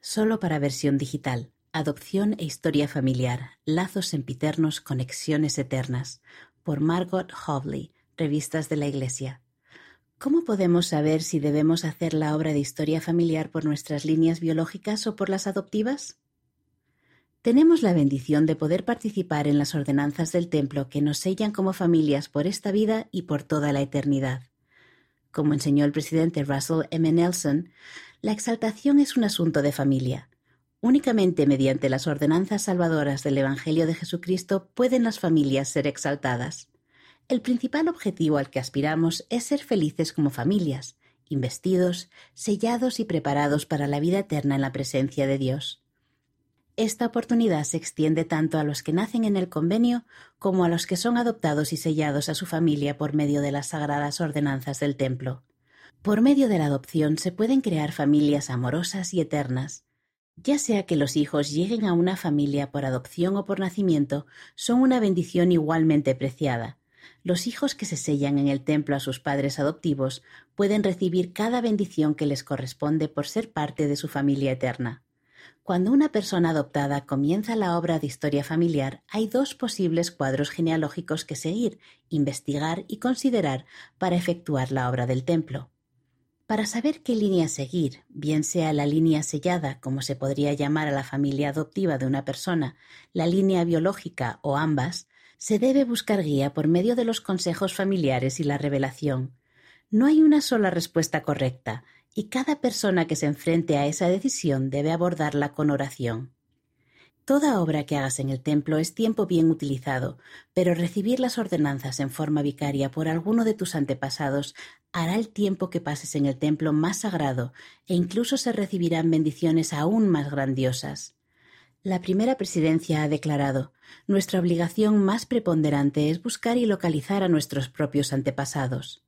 Solo para versión digital. Adopción e historia familiar. Lazos sempiternos, conexiones eternas. Por Margot Hovley, Revistas de la Iglesia. ¿Cómo podemos saber si debemos hacer la obra de historia familiar por nuestras líneas biológicas o por las adoptivas? Tenemos la bendición de poder participar en las ordenanzas del templo que nos sellan como familias por esta vida y por toda la eternidad. Como enseñó el presidente Russell M. Nelson, la exaltación es un asunto de familia. Únicamente mediante las ordenanzas salvadoras del Evangelio de Jesucristo pueden las familias ser exaltadas. El principal objetivo al que aspiramos es ser felices como familias, investidos, sellados y preparados para la vida eterna en la presencia de Dios. Esta oportunidad se extiende tanto a los que nacen en el convenio como a los que son adoptados y sellados a su familia por medio de las sagradas ordenanzas del templo. Por medio de la adopción se pueden crear familias amorosas y eternas. Ya sea que los hijos lleguen a una familia por adopción o por nacimiento, son una bendición igualmente preciada, los hijos que se sellan en el templo a sus padres adoptivos pueden recibir cada bendición que les corresponde por ser parte de su familia eterna. Cuando una persona adoptada comienza la obra de historia familiar, hay dos posibles cuadros genealógicos que seguir, investigar y considerar para efectuar la obra del templo. Para saber qué línea seguir, bien sea la línea sellada, como se podría llamar a la familia adoptiva de una persona, la línea biológica o ambas, se debe buscar guía por medio de los consejos familiares y la revelación. No hay una sola respuesta correcta, y cada persona que se enfrente a esa decisión debe abordarla con oración. Toda obra que hagas en el templo es tiempo bien utilizado, pero recibir las ordenanzas en forma vicaria por alguno de tus antepasados hará el tiempo que pases en el templo más sagrado e incluso se recibirán bendiciones aún más grandiosas. La primera presidencia ha declarado Nuestra obligación más preponderante es buscar y localizar a nuestros propios antepasados.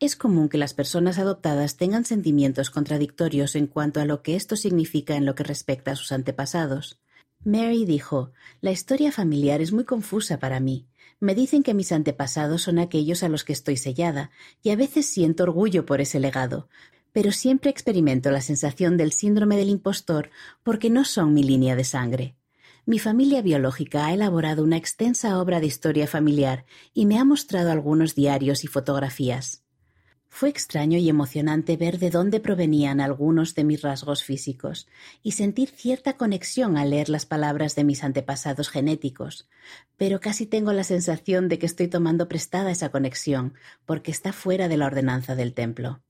Es común que las personas adoptadas tengan sentimientos contradictorios en cuanto a lo que esto significa en lo que respecta a sus antepasados. Mary dijo La historia familiar es muy confusa para mí. Me dicen que mis antepasados son aquellos a los que estoy sellada, y a veces siento orgullo por ese legado, pero siempre experimento la sensación del síndrome del impostor porque no son mi línea de sangre. Mi familia biológica ha elaborado una extensa obra de historia familiar y me ha mostrado algunos diarios y fotografías. Fue extraño y emocionante ver de dónde provenían algunos de mis rasgos físicos y sentir cierta conexión al leer las palabras de mis antepasados genéticos, pero casi tengo la sensación de que estoy tomando prestada esa conexión porque está fuera de la ordenanza del templo.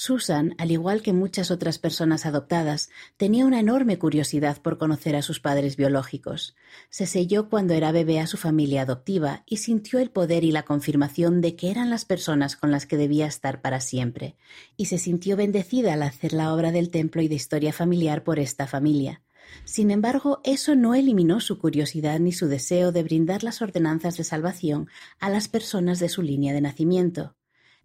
Susan, al igual que muchas otras personas adoptadas, tenía una enorme curiosidad por conocer a sus padres biológicos. Se selló cuando era bebé a su familia adoptiva y sintió el poder y la confirmación de que eran las personas con las que debía estar para siempre, y se sintió bendecida al hacer la obra del templo y de historia familiar por esta familia. Sin embargo, eso no eliminó su curiosidad ni su deseo de brindar las ordenanzas de salvación a las personas de su línea de nacimiento.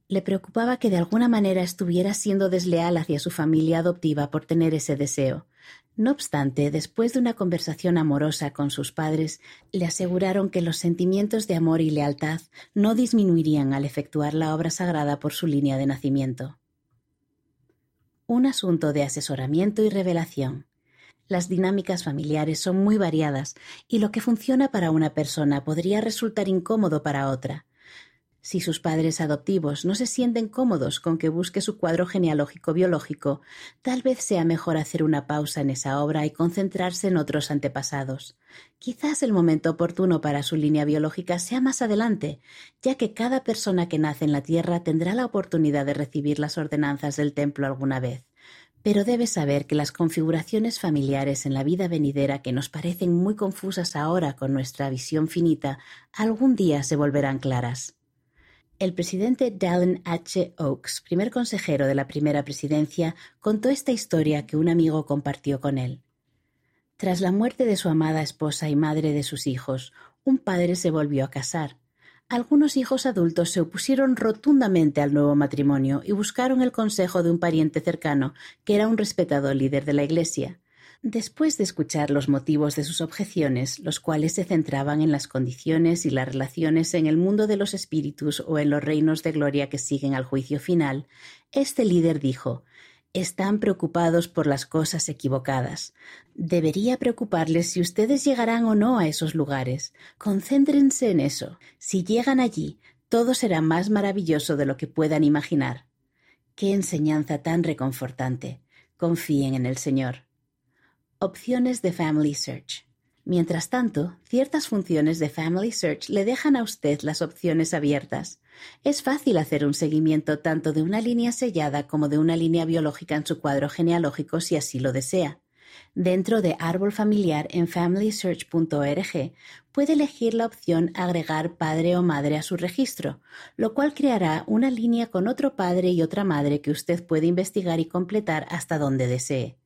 Le preocupaba que de alguna manera estuviera siendo desleal hacia su familia adoptiva por tener ese deseo. No obstante, después de una conversación amorosa con sus padres, le aseguraron que los sentimientos de amor y lealtad no disminuirían al efectuar la obra sagrada por su línea de nacimiento. Un asunto de asesoramiento y revelación. Las dinámicas familiares son muy variadas y lo que funciona para una persona podría resultar incómodo para otra. Si sus padres adoptivos no se sienten cómodos con que busque su cuadro genealógico biológico, tal vez sea mejor hacer una pausa en esa obra y concentrarse en otros antepasados. Quizás el momento oportuno para su línea biológica sea más adelante, ya que cada persona que nace en la Tierra tendrá la oportunidad de recibir las ordenanzas del templo alguna vez. Pero debe saber que las configuraciones familiares en la vida venidera que nos parecen muy confusas ahora con nuestra visión finita, algún día se volverán claras. El presidente Dallin H. Oaks, primer consejero de la primera presidencia, contó esta historia que un amigo compartió con él. Tras la muerte de su amada esposa y madre de sus hijos, un padre se volvió a casar. Algunos hijos adultos se opusieron rotundamente al nuevo matrimonio y buscaron el consejo de un pariente cercano, que era un respetado líder de la Iglesia. Después de escuchar los motivos de sus objeciones, los cuales se centraban en las condiciones y las relaciones en el mundo de los espíritus o en los reinos de gloria que siguen al juicio final, este líder dijo Están preocupados por las cosas equivocadas. Debería preocuparles si ustedes llegarán o no a esos lugares. Concéntrense en eso. Si llegan allí, todo será más maravilloso de lo que puedan imaginar. Qué enseñanza tan reconfortante. Confíen en el Señor. Opciones de Family Search. Mientras tanto, ciertas funciones de Family Search le dejan a usted las opciones abiertas. Es fácil hacer un seguimiento tanto de una línea sellada como de una línea biológica en su cuadro genealógico si así lo desea. Dentro de Árbol Familiar en FamilySearch.org puede elegir la opción Agregar padre o madre a su registro, lo cual creará una línea con otro padre y otra madre que usted puede investigar y completar hasta donde desee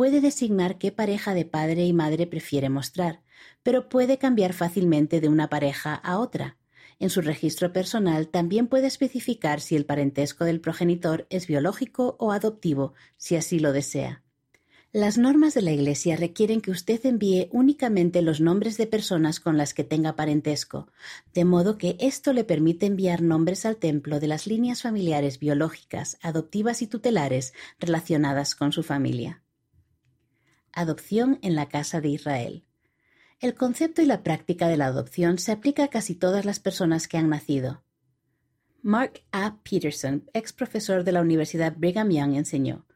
puede designar qué pareja de padre y madre prefiere mostrar, pero puede cambiar fácilmente de una pareja a otra. En su registro personal también puede especificar si el parentesco del progenitor es biológico o adoptivo, si así lo desea. Las normas de la Iglesia requieren que usted envíe únicamente los nombres de personas con las que tenga parentesco, de modo que esto le permite enviar nombres al templo de las líneas familiares biológicas, adoptivas y tutelares relacionadas con su familia. Adopción en la casa de Israel. El concepto y la práctica de la adopción se aplica a casi todas las personas que han nacido. Mark A. Peterson, ex profesor de la Universidad Brigham Young, enseñó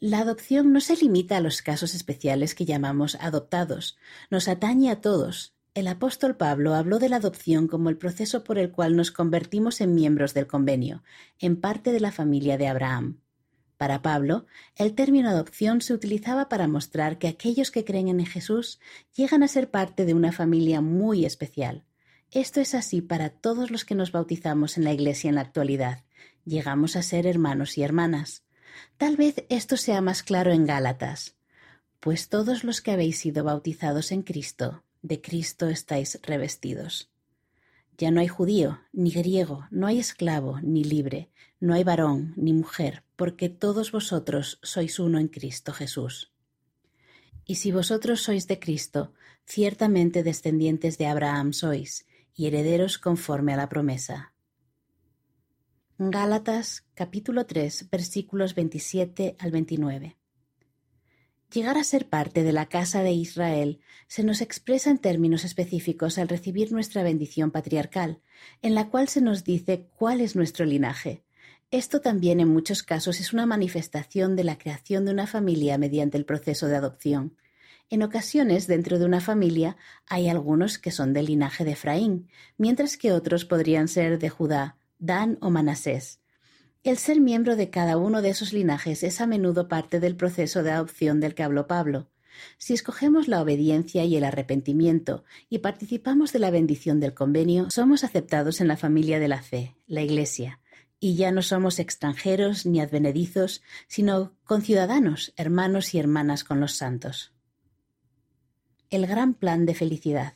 La adopción no se limita a los casos especiales que llamamos adoptados, nos atañe a todos. El apóstol Pablo habló de la adopción como el proceso por el cual nos convertimos en miembros del convenio, en parte de la familia de Abraham. Para Pablo, el término adopción se utilizaba para mostrar que aquellos que creen en Jesús llegan a ser parte de una familia muy especial. Esto es así para todos los que nos bautizamos en la Iglesia en la actualidad. Llegamos a ser hermanos y hermanas. Tal vez esto sea más claro en Gálatas. Pues todos los que habéis sido bautizados en Cristo, de Cristo estáis revestidos. Ya no hay judío, ni griego, no hay esclavo, ni libre, no hay varón, ni mujer, porque todos vosotros sois uno en Cristo Jesús. Y si vosotros sois de Cristo, ciertamente descendientes de Abraham sois, y herederos conforme a la promesa. Gálatas capítulo 3 versículos 27 al 29. Llegar a ser parte de la casa de Israel se nos expresa en términos específicos al recibir nuestra bendición patriarcal, en la cual se nos dice cuál es nuestro linaje. Esto también en muchos casos es una manifestación de la creación de una familia mediante el proceso de adopción. En ocasiones, dentro de una familia, hay algunos que son del linaje de Efraín, mientras que otros podrían ser de Judá, Dan o Manasés. El ser miembro de cada uno de esos linajes es a menudo parte del proceso de adopción del que habló Pablo. Si escogemos la obediencia y el arrepentimiento y participamos de la bendición del convenio, somos aceptados en la familia de la fe, la Iglesia, y ya no somos extranjeros ni advenedizos, sino conciudadanos, hermanos y hermanas con los santos. El gran plan de felicidad.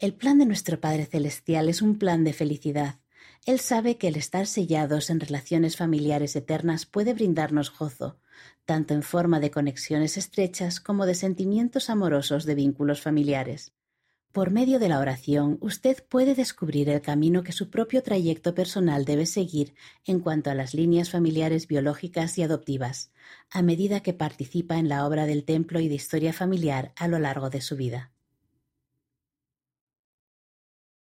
El plan de nuestro Padre Celestial es un plan de felicidad él sabe que el estar sellados en relaciones familiares eternas puede brindarnos gozo, tanto en forma de conexiones estrechas como de sentimientos amorosos de vínculos familiares. Por medio de la oración, usted puede descubrir el camino que su propio trayecto personal debe seguir en cuanto a las líneas familiares biológicas y adoptivas, a medida que participa en la obra del templo y de historia familiar a lo largo de su vida.